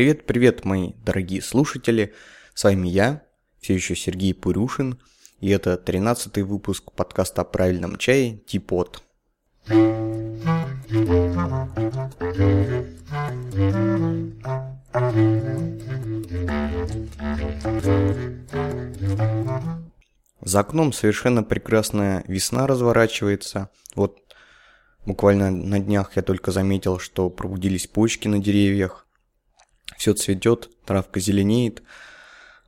Привет-привет, мои дорогие слушатели. С вами я, все еще Сергей Пурюшин, и это 13 выпуск подкаста о правильном чае Типот. За окном совершенно прекрасная весна разворачивается. Вот буквально на днях я только заметил, что пробудились почки на деревьях все цветет, травка зеленеет,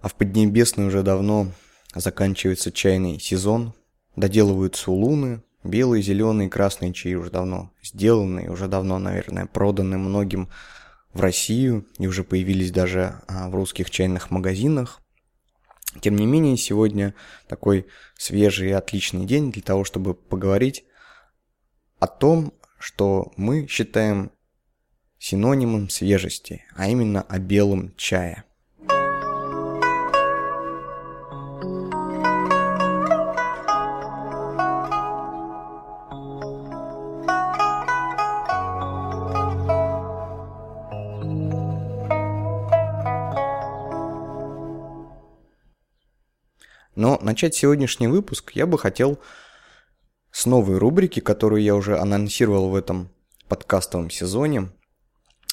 а в Поднебесной уже давно заканчивается чайный сезон, доделываются улуны, белые, зеленые, красные чаи уже давно сделаны, уже давно, наверное, проданы многим в Россию и уже появились даже а, в русских чайных магазинах. Тем не менее, сегодня такой свежий и отличный день для того, чтобы поговорить о том, что мы считаем синонимом свежести, а именно о белом чае. Но начать сегодняшний выпуск я бы хотел с новой рубрики, которую я уже анонсировал в этом подкастовом сезоне.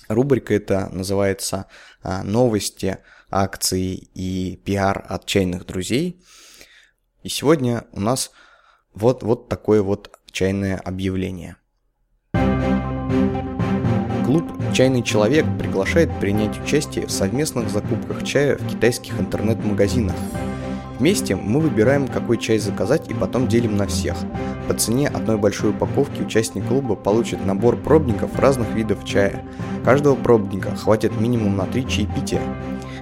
Рубрика эта называется а, «Новости, акции и пиар от чайных друзей». И сегодня у нас вот, вот такое вот чайное объявление. Клуб «Чайный человек» приглашает принять участие в совместных закупках чая в китайских интернет-магазинах – Вместе мы выбираем, какой чай заказать и потом делим на всех. По цене одной большой упаковки участник клуба получит набор пробников разных видов чая. Каждого пробника хватит минимум на 3 чаепития.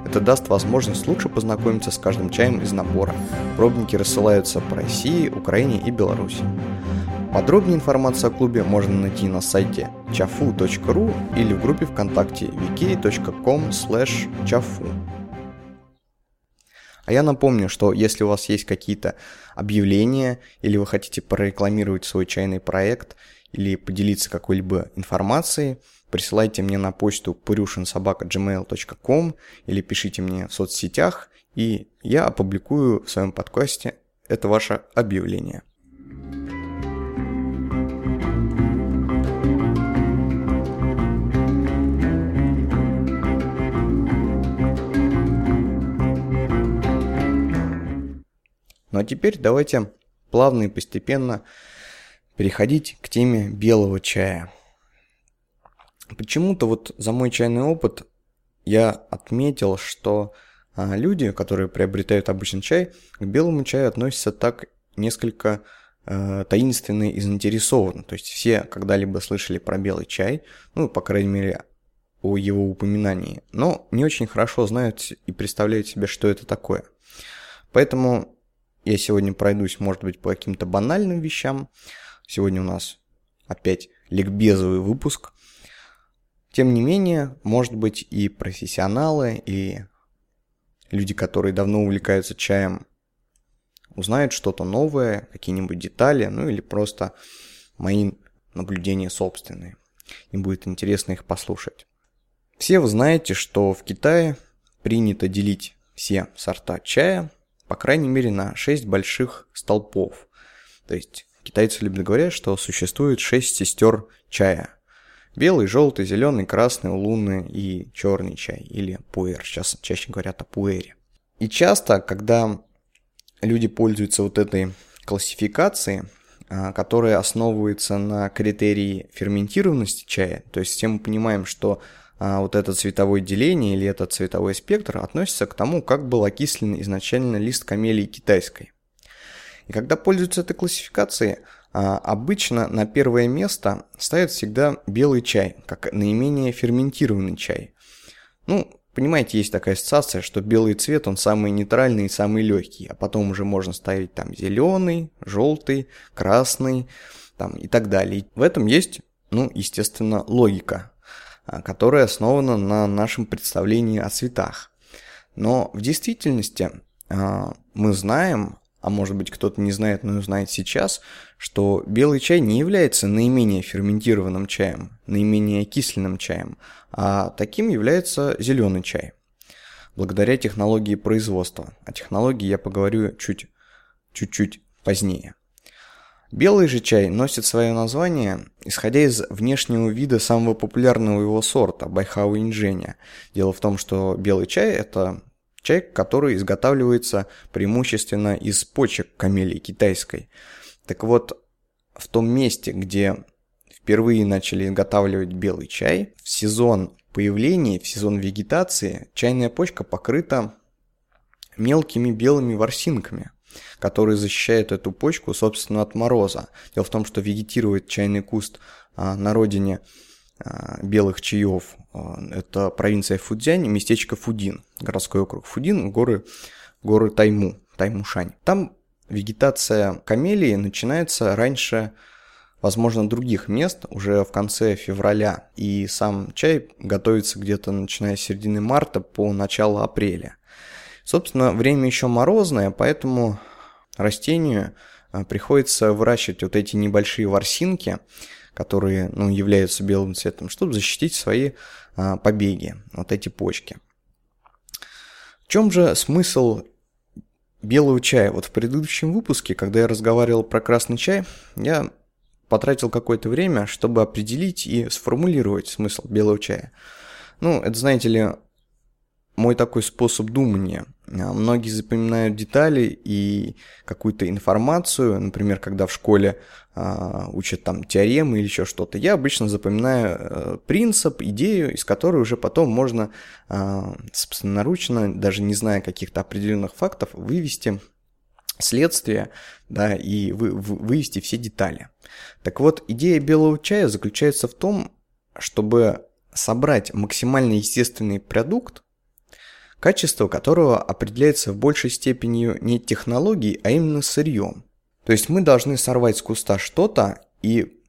Это даст возможность лучше познакомиться с каждым чаем из набора. Пробники рассылаются по России, Украине и Беларуси. Подробнее информацию о клубе можно найти на сайте chafu.ru или в группе ВКонтакте wiki.com chafu. А я напомню, что если у вас есть какие-то объявления или вы хотите прорекламировать свой чайный проект или поделиться какой-либо информацией, присылайте мне на почту purushinsobaka.gmail.com или пишите мне в соцсетях, и я опубликую в своем подкасте это ваше объявление. Ну а теперь давайте плавно и постепенно переходить к теме белого чая. Почему-то вот за мой чайный опыт я отметил, что а, люди, которые приобретают обычный чай, к белому чаю относятся так несколько э, таинственно и заинтересованно. То есть все когда-либо слышали про белый чай, ну, по крайней мере, о его упоминании, но не очень хорошо знают и представляют себе, что это такое. Поэтому я сегодня пройдусь, может быть, по каким-то банальным вещам. Сегодня у нас опять ликбезовый выпуск. Тем не менее, может быть, и профессионалы, и люди, которые давно увлекаются чаем, узнают что-то новое, какие-нибудь детали, ну или просто мои наблюдения собственные. Им будет интересно их послушать. Все вы знаете, что в Китае принято делить все сорта чая по крайней мере, на 6 больших столпов. То есть китайцы любят говорить, что существует 6 сестер чая. Белый, желтый, зеленый, красный, лунный и черный чай, или пуэр. Сейчас чаще говорят о пуэре. И часто, когда люди пользуются вот этой классификацией, а, которая основывается на критерии ферментированности чая, то есть все мы понимаем, что вот это цветовое деление или этот цветовой спектр относится к тому, как был окислен изначально лист камелии китайской. И когда пользуются этой классификацией, а, обычно на первое место ставят всегда белый чай, как наименее ферментированный чай. Ну, понимаете, есть такая ассоциация, что белый цвет, он самый нейтральный и самый легкий, а потом уже можно ставить там зеленый, желтый, красный там, и так далее. В этом есть, ну, естественно, логика. А, которая основана на нашем представлении о цветах. Но в действительности а, мы знаем а может быть кто-то не знает, но узнает сейчас, что белый чай не является наименее ферментированным чаем, наименее окисленным чаем, а таким является зеленый чай. Благодаря технологии производства. О технологии я поговорю чуть, чуть-чуть позднее. Белый же чай носит свое название, исходя из внешнего вида самого популярного его сорта – Байхау Инженя. Дело в том, что белый чай – это чай, который изготавливается преимущественно из почек камелии китайской. Так вот, в том месте, где впервые начали изготавливать белый чай, в сезон появления, в сезон вегетации, чайная почка покрыта мелкими белыми ворсинками – которые защищают эту почку, собственно, от мороза. Дело в том, что вегетирует чайный куст а, на родине а, белых чаев. А, это провинция Фудзянь, местечко Фудин, городской округ Фудин, горы, горы Тайму, Таймушань. Там вегетация камелии начинается раньше, возможно, других мест, уже в конце февраля. И сам чай готовится где-то начиная с середины марта по начало апреля. Собственно, время еще морозное, поэтому растению а, приходится выращивать вот эти небольшие ворсинки, которые ну, являются белым цветом, чтобы защитить свои а, побеги, вот эти почки. В чем же смысл белого чая? Вот в предыдущем выпуске, когда я разговаривал про красный чай, я потратил какое-то время, чтобы определить и сформулировать смысл белого чая. Ну, это, знаете ли, мой такой способ думания. А, многие запоминают детали и какую-то информацию, например, когда в школе а, учат там теоремы или еще что-то. Я обычно запоминаю э, принцип, идею, из которой уже потом можно а, собственноручно, даже не зная каких-то определенных фактов, вывести следствие, да, и вы, вы, вывести все детали. Так вот, идея белого чая заключается в том, чтобы собрать максимально естественный продукт, качество которого определяется в большей степени не технологией, а именно сырьем. То есть мы должны сорвать с куста что-то и,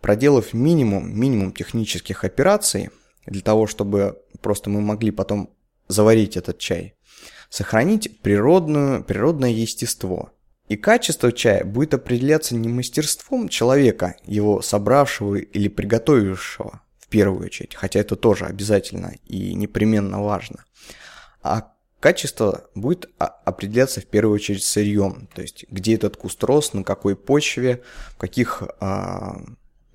проделав минимум, минимум технических операций, для того, чтобы просто мы могли потом заварить этот чай, сохранить природную, природное естество. И качество чая будет определяться не мастерством человека, его собравшего или приготовившего, в первую очередь, хотя это тоже обязательно и непременно важно, а качество будет определяться в первую очередь сырьем, то есть где этот куст рос, на какой почве, в каких а,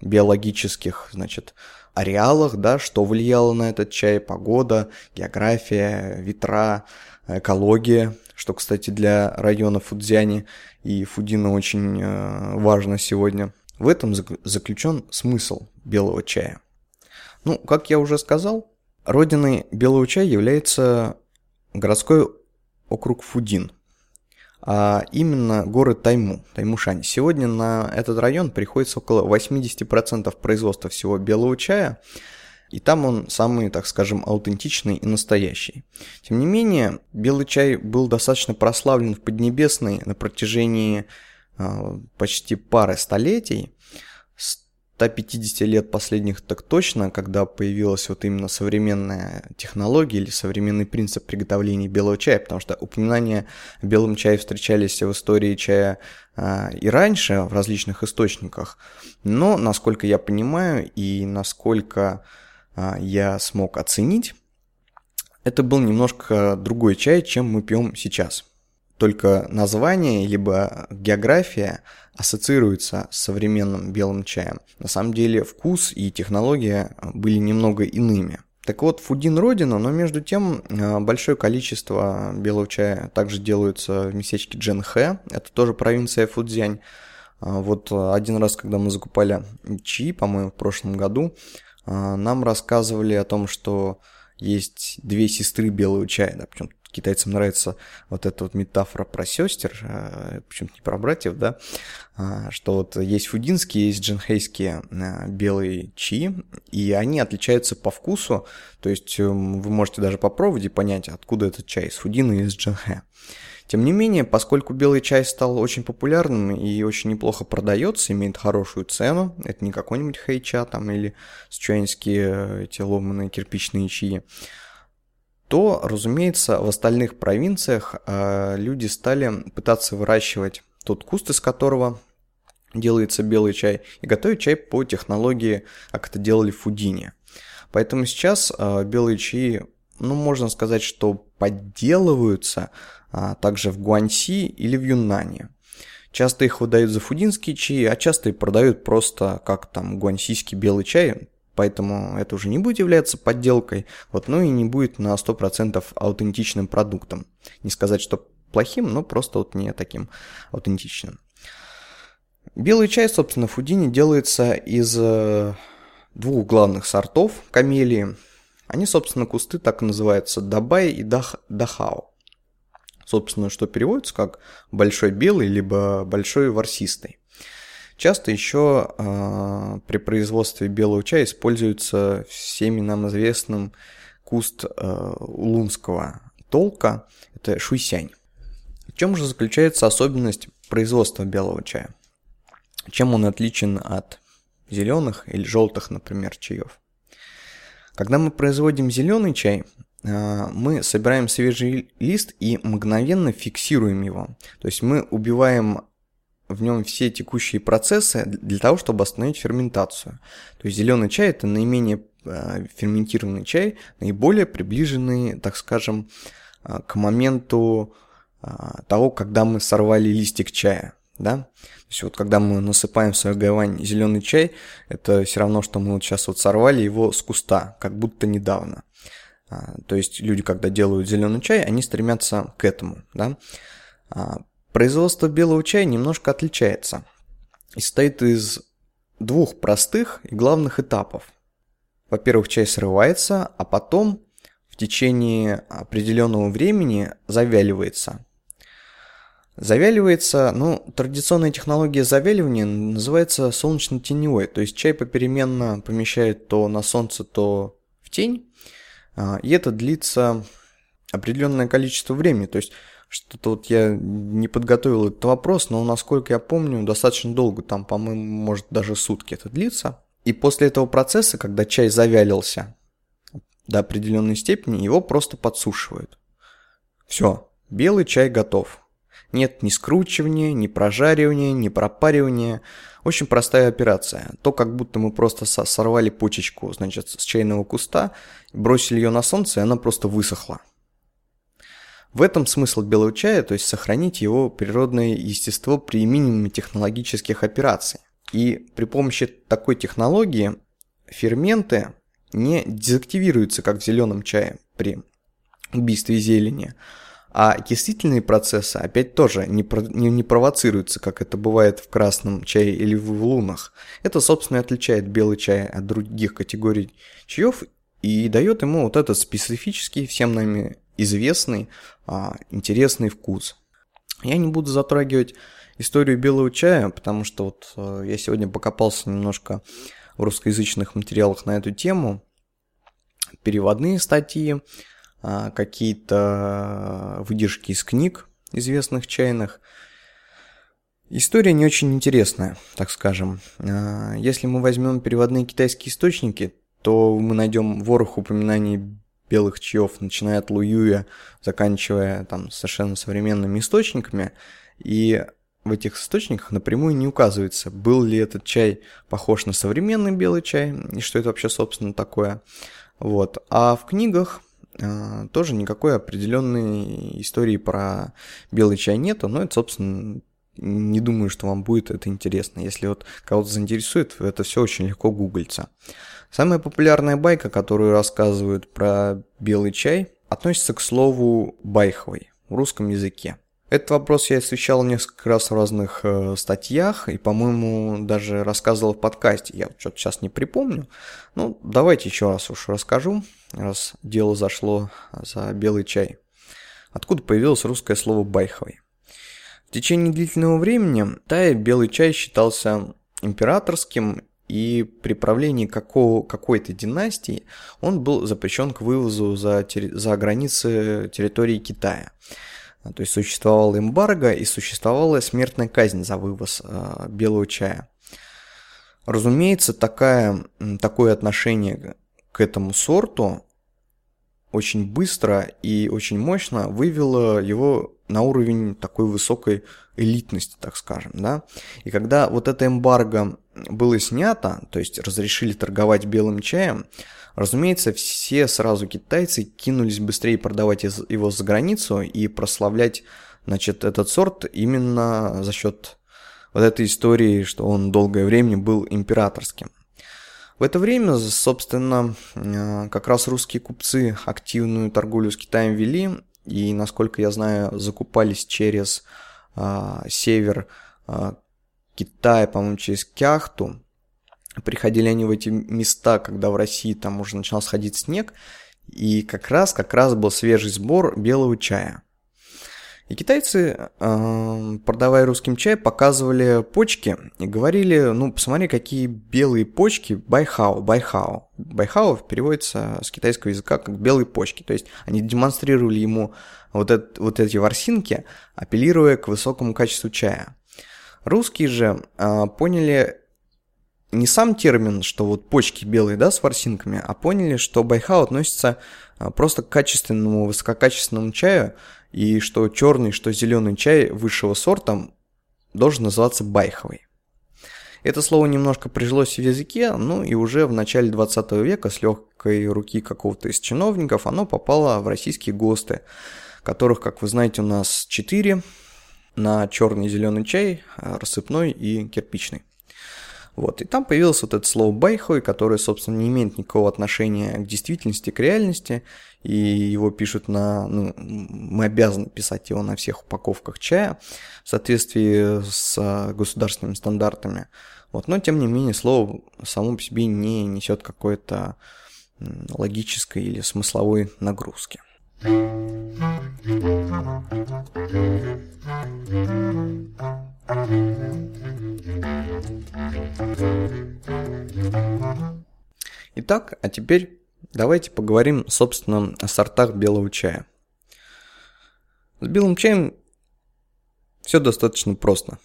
биологических, значит, ареалах, да, что влияло на этот чай, погода, география, ветра, экология, что, кстати, для района Фудзяни и Фудина очень э, важно сегодня. В этом заключен смысл белого чая. Ну, как я уже сказал, родиной белого чая является городской округ Фудин, а именно город Тайму, Таймушань. Сегодня на этот район приходится около 80% производства всего белого чая, и там он самый, так скажем, аутентичный и настоящий. Тем не менее, белый чай был достаточно прославлен в Поднебесной на протяжении э, почти пары столетий, 150 лет последних так точно, когда появилась вот именно современная технология или современный принцип приготовления белого чая, потому что упоминания о белом чае встречались в истории чая а, и раньше в различных источниках, но, насколько я понимаю и насколько а, я смог оценить, это был немножко другой чай, чем мы пьем сейчас. Только название, либо география – ассоциируется с современным белым чаем. На самом деле вкус и технология были немного иными. Так вот, Фудин родина, но между тем э, большое количество белого чая также делаются в местечке Дженхэ, это тоже провинция Фудзянь. А вот один раз, когда мы закупали чаи, по-моему, в прошлом году, э, нам рассказывали о том, что есть две сестры белого чая, да, причем китайцам нравится вот эта вот метафора про сестер, а, почему-то не про братьев, да, а, что вот есть фудинские, есть джинхейские а, белые чи, и они отличаются по вкусу, то есть эм, вы можете даже попробовать и понять, откуда этот чай, из фудина или из джинхэ. Тем не менее, поскольку белый чай стал очень популярным и очень неплохо продается, имеет хорошую цену, это не какой-нибудь хэйча там или сычуаньские э, эти ломаные кирпичные чаи, то, разумеется, в остальных провинциях э, люди стали пытаться выращивать тот куст, из которого делается белый чай, и готовить чай по технологии, как это делали в Фудине. Поэтому сейчас э, белые чаи, ну, можно сказать, что подделываются а, также в Гуанси или в Юннане. Часто их выдают за фудинские чаи, а часто и продают просто как там гуансийский белый чай, поэтому это уже не будет являться подделкой, вот, ну и не будет на 100% аутентичным продуктом. Не сказать, что плохим, но просто вот не таким аутентичным. Белый чай, собственно, в Фудине делается из э, двух главных сортов камелии. Они, собственно, кусты так и называются Дабай и Дах, Дахао. Собственно, что переводится как большой белый, либо большой ворсистый. Часто еще э, при производстве белого чая используется всеми нам известным куст э, улунского толка, это шуйсянь. В чем же заключается особенность производства белого чая? Чем он отличен от зеленых или желтых, например, чаев? Когда мы производим зеленый чай, а, мы собираем свежий лист и мгновенно фиксируем его. То есть мы убиваем в нем все текущие процессы для того, чтобы остановить ферментацию. То есть зеленый чай это наименее а, ферментированный чай, наиболее приближенный, так скажем, а, к моменту того, когда мы сорвали листик чая. Да? То есть вот когда мы насыпаем в свою гавань зеленый чай, это все равно, что мы вот сейчас вот сорвали его с куста, как будто недавно. А, то есть люди, когда делают зеленый чай, они стремятся к этому. Да? Производство белого чая немножко отличается и состоит из двух простых и главных этапов. Во-первых, чай срывается, а потом в течение определенного времени завяливается. Завяливается, ну, традиционная технология завяливания называется солнечно-теневой, то есть чай попеременно помещают то на солнце, то в тень, а, и это длится определенное количество времени. То есть что-то вот я не подготовил этот вопрос, но насколько я помню, достаточно долго, там, по-моему, может даже сутки это длится. И после этого процесса, когда чай завялился до определенной степени, его просто подсушивают. Все, белый чай готов. Нет ни скручивания, ни прожаривания, ни пропаривания. Очень простая операция. То, как будто мы просто сорвали почечку, значит, с чайного куста, бросили ее на солнце, и она просто высохла. В этом смысл белого чая, то есть сохранить его природное естество при минимуме технологических операций. И при помощи такой технологии ферменты не дезактивируются, как в зеленом чае при убийстве зелени, а окислительные процессы опять тоже не, про, не, не провоцируются, как это бывает в красном чае или в, лунах. Это, собственно, отличает белый чай от других категорий чаев и дает ему вот этот специфический, всем нами известный, а, интересный вкус. Я не буду затрагивать историю белого чая, потому что вот а, я сегодня покопался немножко в русскоязычных материалах на эту тему. Переводные статьи, а, какие-то выдержки из книг известных чайных. История не очень интересная, так скажем. А, если мы возьмем переводные китайские источники, то мы найдем ворох упоминаний белых чаев, начиная от Луюя, заканчивая там совершенно современными источниками. И в этих источниках напрямую не указывается, был ли этот чай похож на современный белый чай, и что это вообще, собственно, такое. Вот. А в книгах а, тоже никакой определенной истории про белый чай нету, но это, собственно, не думаю, что вам будет это интересно. Если вот кого-то заинтересует, это все очень легко гуглится. Самая популярная байка, которую рассказывают про белый чай, относится к слову байховый в русском языке. Этот вопрос я освещал несколько раз в разных э, статьях и, по-моему, даже рассказывал в подкасте. Я что-то сейчас не припомню. Ну, давайте еще раз уж расскажу, раз дело зашло за белый чай. Откуда появилось русское слово «байховый»? В течение длительного времени Тая белый чай считался императорским, и при правлении какого, какой-то династии он был запрещен к вывозу за, за границы территории Китая. То есть существовала эмбарго и существовала смертная казнь за вывоз э, белого чая. Разумеется, такая, такое отношение к этому сорту очень быстро и очень мощно вывело его на уровень такой высокой элитности, так скажем, да. И когда вот это эмбарго было снято, то есть разрешили торговать белым чаем, разумеется, все сразу китайцы кинулись быстрее продавать его за границу и прославлять, значит, этот сорт именно за счет вот этой истории, что он долгое время был императорским. В это время, собственно, э, как раз русские купцы активную торговлю с Китаем вели, и, насколько я знаю, закупались через а, север а, Китая, по-моему, через Кяхту. Приходили они в эти места, когда в России там уже начал сходить снег, и как раз, как раз был свежий сбор белого чая. И китайцы, э, продавая русским чай, показывали почки и говорили, ну, посмотри, какие белые почки, байхао, байхао. Байхао переводится с китайского языка как белые почки. То есть они демонстрировали ему вот, это, вот эти ворсинки, апеллируя к высокому качеству чая. Русские же э, поняли не сам термин, что вот почки белые, да, с ворсинками, а поняли, что байхао относится э, просто к качественному, высококачественному чаю, и что черный, что зеленый чай высшего сорта должен называться байховый. Это слово немножко прижилось в языке, ну и уже в начале 20 века с легкой руки какого-то из чиновников оно попало в российские ГОСТы, которых, как вы знаете, у нас 4 на черный зеленый чай, рассыпной и кирпичный. Вот, и там появилось вот это слово «байхой», которое, собственно, не имеет никакого отношения к действительности, к реальности, и его пишут на... Ну, мы обязаны писать его на всех упаковках чая в соответствии с а, государственными стандартами. Вот, но, тем не менее, слово само по себе не несет какой-то логической или смысловой нагрузки. Итак, а теперь давайте поговорим, собственно, о сортах белого чая. С белым чаем все достаточно просто.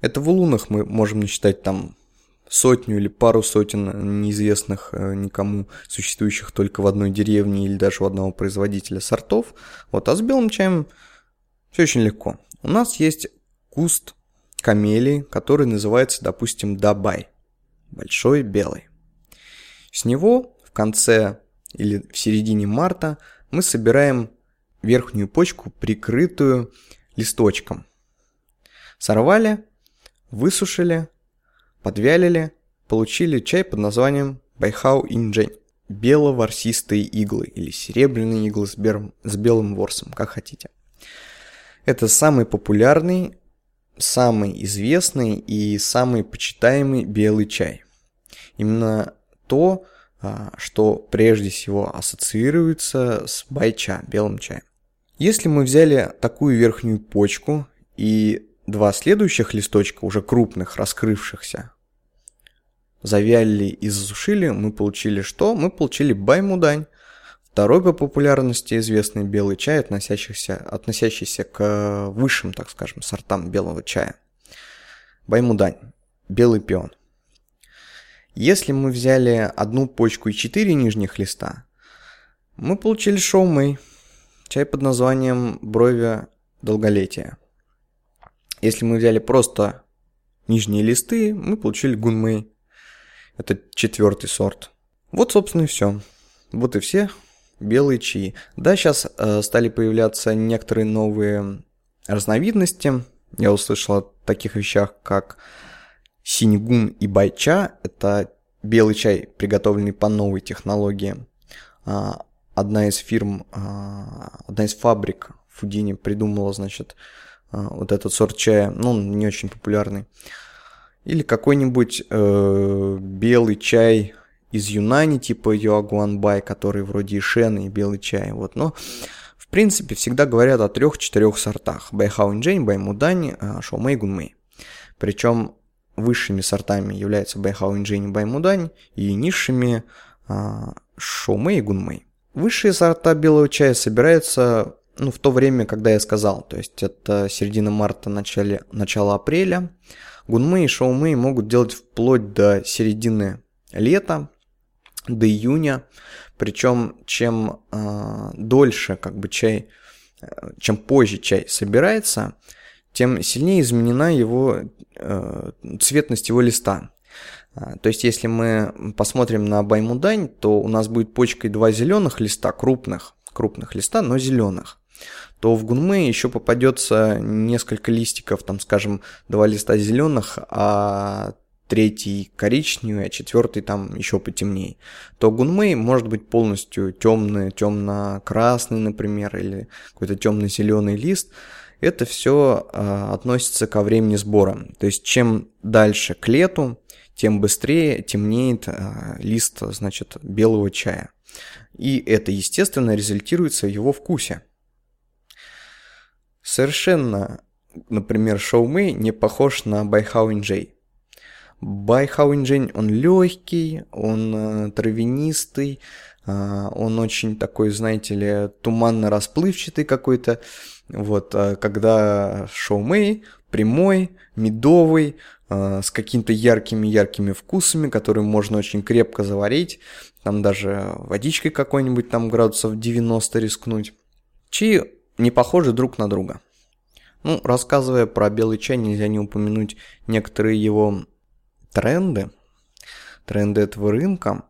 Это в лунах мы можем насчитать там сотню или пару сотен неизвестных э, никому, существующих только в одной деревне или даже у одного производителя сортов. Вот, а с белым чаем все очень легко. У нас есть куст камелии, который называется, допустим, Дабай. Большой белый. С него в конце или в середине марта мы собираем верхнюю почку, прикрытую листочком. Сорвали, высушили, подвялили, получили чай под названием Байхау Инджень. Бело-ворсистые иглы или серебряные иглы с, бер... с белым ворсом, как хотите. Это самый популярный, самый известный и самый почитаемый белый чай. Именно то, а, что прежде всего ассоциируется с байча, белым чаем. Если мы взяли такую верхнюю почку и два следующих листочка, уже крупных, раскрывшихся, завяли и засушили, мы получили что? Мы получили баймудань, Второй по популярности известный белый чай, относящийся, относящийся к высшим, так скажем, сортам белого чая. Баймудань, белый пион. Если мы взяли одну почку и четыре нижних листа, мы получили шоумэй, чай под названием брови долголетия. Если мы взяли просто нижние листы, мы получили гунмэй. Это четвертый сорт. Вот, собственно, и все. Вот и все белые чаи. Да, сейчас э, стали появляться некоторые новые разновидности. Я услышал о таких вещах, как синегун и байча. Это белый чай, приготовленный по новой технологии. А, одна из фирм, а, одна из фабрик в Фудине придумала, значит, вот этот сорт чая, ну, он не очень популярный. Или какой-нибудь э, белый чай из Юнани, типа Юагуанбай, который вроде Ишен и белый чай. Вот. Но, в принципе, всегда говорят о трех-четырех сортах. Байхаунджень, Баймудань, а, Шоумэй, Гунмэй. Причем высшими сортами являются Байхаунджень и Баймудань, и низшими а, Шоумэй и Гунмэй. Высшие сорта белого чая собираются ну, в то время, когда я сказал, то есть это середина марта, начале, начало апреля. Гунмэй и Шоумэй могут делать вплоть до середины лета, до июня. Причем чем э, дольше как бы чай, э, чем позже чай собирается, тем сильнее изменена его э, цветность его листа. А, то есть, если мы посмотрим на баймудань, то у нас будет почкой два зеленых листа, крупных, крупных листа, но зеленых то в гунме еще попадется несколько листиков, там, скажем, два листа зеленых, а третий коричневый, а четвертый там еще потемнее, то гунмей может быть полностью темный, темно-красный, например, или какой-то темно-зеленый лист. Это все э, относится ко времени сбора. То есть чем дальше к лету, тем быстрее темнеет э, лист, значит, белого чая. И это, естественно, результируется в его вкусе. Совершенно, например, Шоумэй не похож на Байхао Иньчжэнь. Байхао Иньчжэнь, он легкий, он э, травянистый, э, он очень такой, знаете ли, туманно-расплывчатый какой-то. Вот, э, когда Шоумэй прямой, медовый, с какими-то яркими-яркими вкусами, которые можно очень крепко заварить, там даже водичкой какой-нибудь там градусов 90 рискнуть. Чаи не похожи друг на друга. Ну, рассказывая про белый чай, нельзя не упомянуть некоторые его тренды, тренды этого рынка.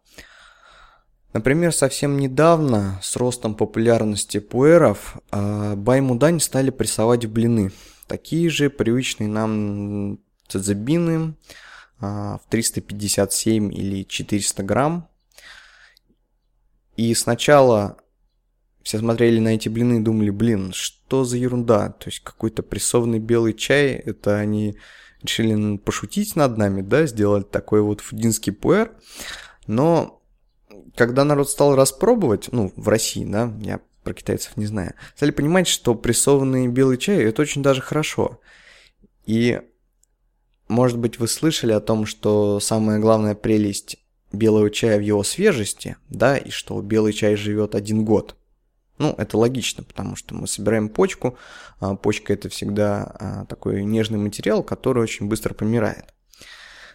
Например, совсем недавно с ростом популярности пуэров э, баймудань стали прессовать в блины. Такие же привычные нам цезебины э, в 357 или 400 грамм. И сначала все смотрели на эти блины и думали, блин, что за ерунда? То есть какой-то прессованный белый чай, это они решили пошутить над нами, да, сделать такой вот фудинский пуэр. Но когда народ стал распробовать, ну, в России, да, я про китайцев не знаю, стали понимать, что прессованный белый чай – это очень даже хорошо. И, может быть, вы слышали о том, что самая главная прелесть белого чая в его свежести, да, и что белый чай живет один год – ну, это логично, потому что мы собираем почку. А почка это всегда а, такой нежный материал, который очень быстро помирает.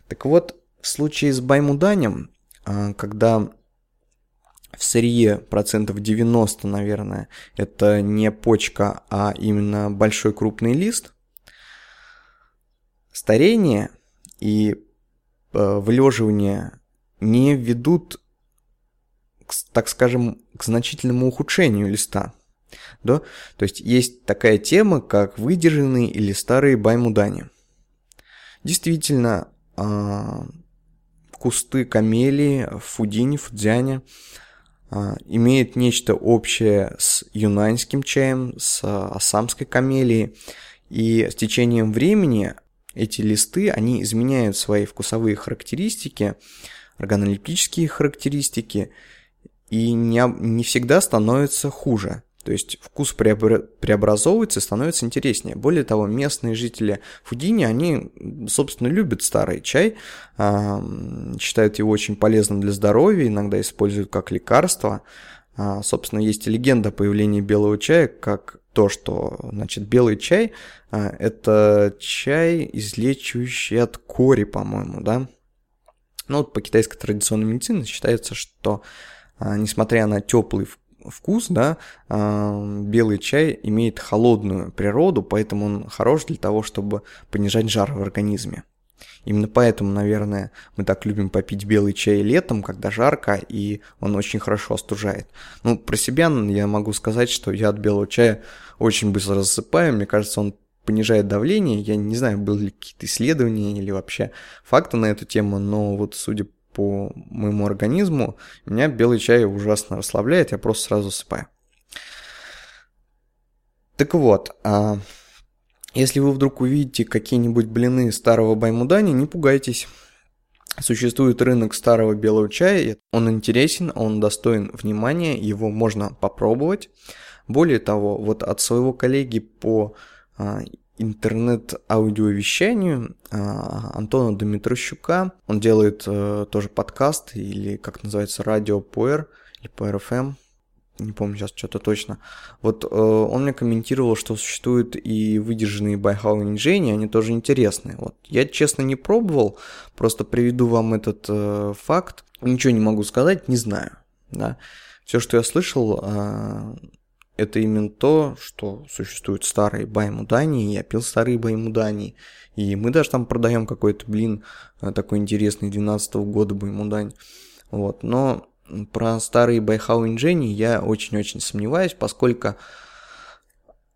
Так вот, в случае с баймуданем, а, когда в сырье процентов 90, наверное, это не почка, а именно большой крупный лист, старение и вылеживание не ведут так скажем, к значительному ухудшению листа. Да? То есть есть такая тема, как выдержанные или старые баймудани. Действительно, а, кусты камелии в Фудине, Фудзяне а, имеют нечто общее с юнаньским чаем, с ассамской камелией. И с течением времени эти листы, они изменяют свои вкусовые характеристики, органолептические характеристики, и не, не всегда становится хуже. То есть вкус преобразовывается и становится интереснее. Более того, местные жители Фудини, они, собственно, любят старый чай, считают его очень полезным для здоровья, иногда используют как лекарство. А, собственно, есть легенда о появлении белого чая, как то, что, значит, белый чай а, – это чай, излечивающий от кори, по-моему, да? Ну, вот по китайской традиционной медицине считается, что несмотря на теплый вкус, да, а, белый чай имеет холодную природу, поэтому он хорош для того, чтобы понижать жар в организме. Именно поэтому, наверное, мы так любим попить белый чай летом, когда жарко, и он очень хорошо остужает. Ну, про себя я могу сказать, что я от белого чая очень быстро засыпаю. Мне кажется, он понижает давление. Я не знаю, были ли какие-то исследования или вообще факты на эту тему, но вот судя по моему организму, меня белый чай ужасно расслабляет, я просто сразу засыпаю. Так вот, а если вы вдруг увидите какие-нибудь блины старого баймудани, не пугайтесь. Существует рынок старого белого чая, он интересен, он достоин внимания, его можно попробовать. Более того, вот от своего коллеги по а, интернет-аудиовещанию а, Антона Дмитрощука. Он делает э, тоже подкаст или, как называется, радио Пуэр или PRFM. не помню сейчас что-то точно. Вот э, он мне комментировал, что существуют и выдержанные Байхао Иньчжэни, они тоже интересные. Вот я честно не пробовал, просто приведу вам этот э, факт. Ничего не могу сказать, не знаю. Да. Все, что я слышал, э, это именно то, что существуют старые Баймудани, я пил старые Баймудани, и мы даже там продаем какой-то, блин, э, такой интересный 12 -го года Баймудань. Вот, но про старые Байхао Иньчжэни я очень-очень сомневаюсь, поскольку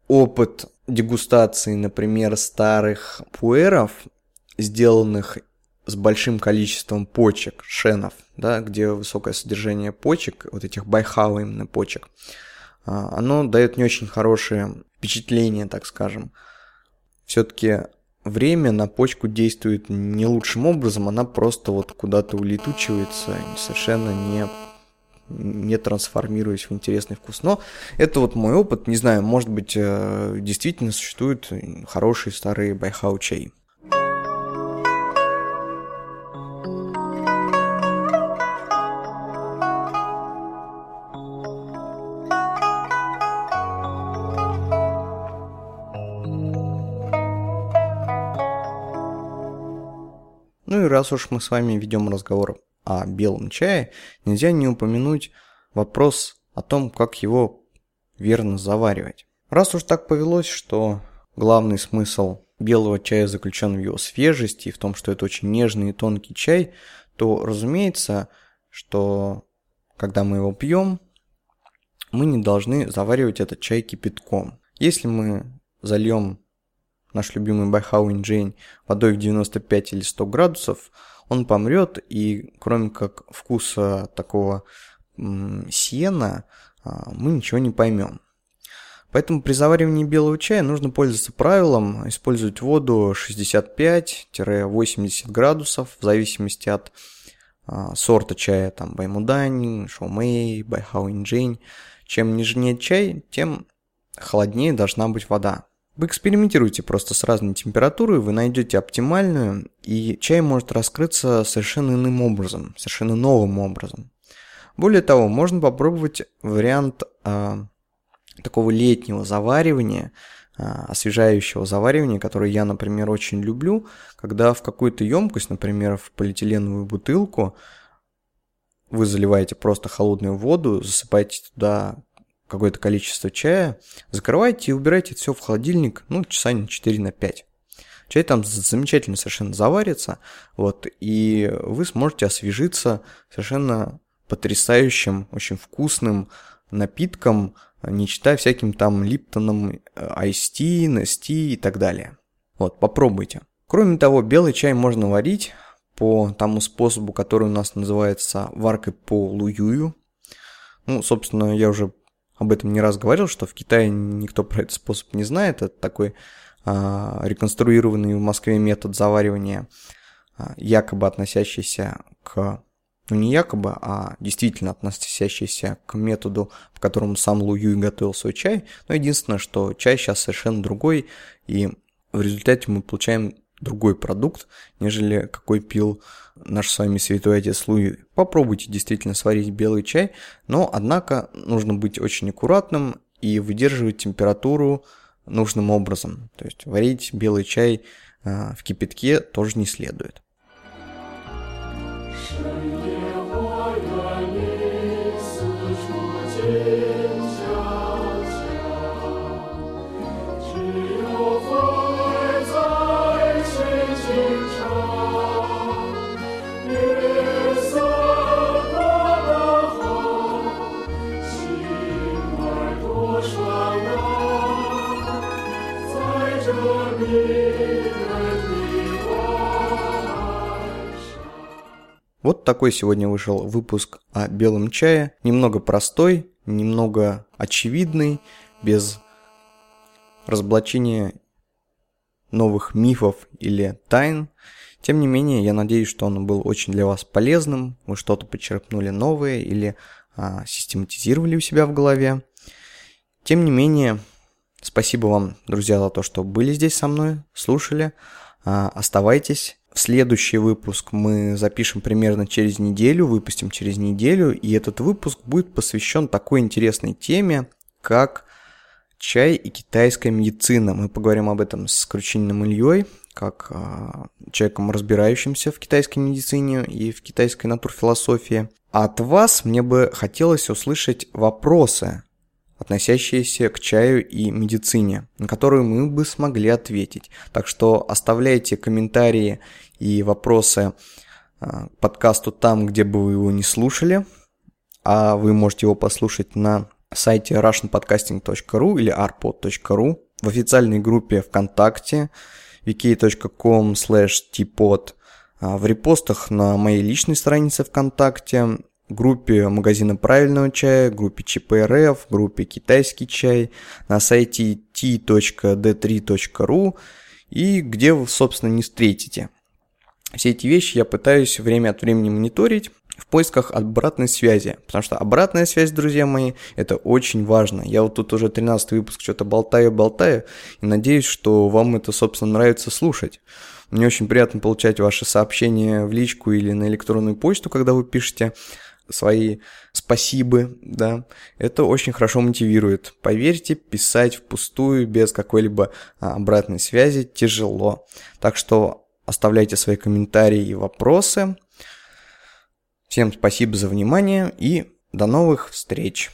опыт дегустации, например, старых пуэров, сделанных с большим количеством почек, шенов, да, где высокое содержание почек, вот этих байхао именно почек, оно дает не очень хорошее впечатление, так скажем. Все-таки время на почку действует не лучшим образом, она просто вот куда-то улетучивается, совершенно не не трансформируясь в интересный вкус. Но это вот мой опыт. Не знаю, может быть, э, действительно существуют хорошие старые байхао чай. Раз уж мы с вами ведем разговор о белом чае, нельзя не упомянуть вопрос о том, как его верно заваривать. Раз уж так повелось, что главный смысл белого чая заключен в его свежести и в том, что это очень нежный и тонкий чай, то разумеется, что когда мы его пьем, мы не должны заваривать этот чай кипятком. Если мы зальем наш любимый Байхао Иньчжэнь, водой в 95 или 100 градусов, он помрет, и кроме как вкуса такого сена, а, мы ничего не поймем. Поэтому при заваривании белого чая нужно пользоваться правилом, использовать воду 65-80 градусов, в зависимости от а, сорта чая, там Баймудань, Шоумэй, Байхао Иньчжэнь. Чем нежнее чай, тем холоднее должна быть вода. Вы экспериментируете просто с разной температурой, вы найдете оптимальную, и чай может раскрыться совершенно иным образом, совершенно новым образом. Более того, можно попробовать вариант э, такого летнего заваривания, э, освежающего заваривания, который я, например, очень люблю, когда в какую-то емкость, например, в полиэтиленовую бутылку, вы заливаете просто холодную воду, засыпаете туда какое-то количество чая, закрывайте и убирайте все в холодильник, ну, часа на 4 на 5. Чай там замечательно совершенно заварится, вот, и вы сможете освежиться совершенно потрясающим, очень вкусным напитком, не читая всяким там Липтоном, Айсти, Нести и так далее. Вот, попробуйте. Кроме того, белый чай можно варить по тому способу, который у нас называется варкой по луюю. Ну, собственно, я уже об этом не раз говорил, что в Китае никто про этот способ не знает. Это такой а, реконструированный в Москве метод заваривания, а, якобы относящийся к ну не якобы, а действительно относящийся к методу, в котором сам Лу Юй готовил свой чай. Но единственное, что чай сейчас совершенно другой, и в результате мы получаем другой продукт, нежели какой пил наш с вами святой отец Луи. Попробуйте действительно сварить белый чай, но, однако, нужно быть очень аккуратным и выдерживать температуру нужным образом. То есть варить белый чай э, в кипятке тоже не следует. Вот такой сегодня вышел выпуск о белом чае. Немного простой, немного очевидный, без разоблачения новых мифов или тайн. Тем не менее, я надеюсь, что он был очень для вас полезным, вы что-то почерпнули новое или а, систематизировали у себя в голове. Тем не менее, спасибо вам, друзья, за то, что были здесь со мной, слушали. А, оставайтесь Следующий выпуск мы запишем примерно через неделю, выпустим через неделю, и этот выпуск будет посвящен такой интересной теме, как чай и китайская медицина. Мы поговорим об этом с Кручининым Ильей, как а, человеком, разбирающимся в китайской медицине и в китайской натурфилософии. А от вас мне бы хотелось услышать вопросы, относящиеся к чаю и медицине, на которые мы бы смогли ответить. Так что оставляйте комментарии и вопросы а, к подкасту там, где бы вы его не слушали, а вы можете его послушать на сайте russianpodcasting.ru или arpod.ru, в официальной группе ВКонтакте vk.com slash tpod, а, в репостах на моей личной странице ВКонтакте, группе магазина правильного чая, группе ЧПРФ, группе китайский чай, на сайте t.d3.ru и где вы, собственно, не встретите. Все эти вещи я пытаюсь время от времени мониторить, в поисках обратной связи. Потому что обратная связь, друзья мои, это очень важно. Я вот тут уже 13 выпуск что-то болтаю-болтаю, и надеюсь, что вам это, собственно, нравится слушать. Мне очень приятно получать ваши сообщения в личку или на электронную почту, когда вы пишете свои спасибо, да, это очень хорошо мотивирует. Поверьте, писать впустую без какой-либо а, обратной связи тяжело. Так что оставляйте свои комментарии и вопросы. Всем спасибо за внимание и до новых встреч!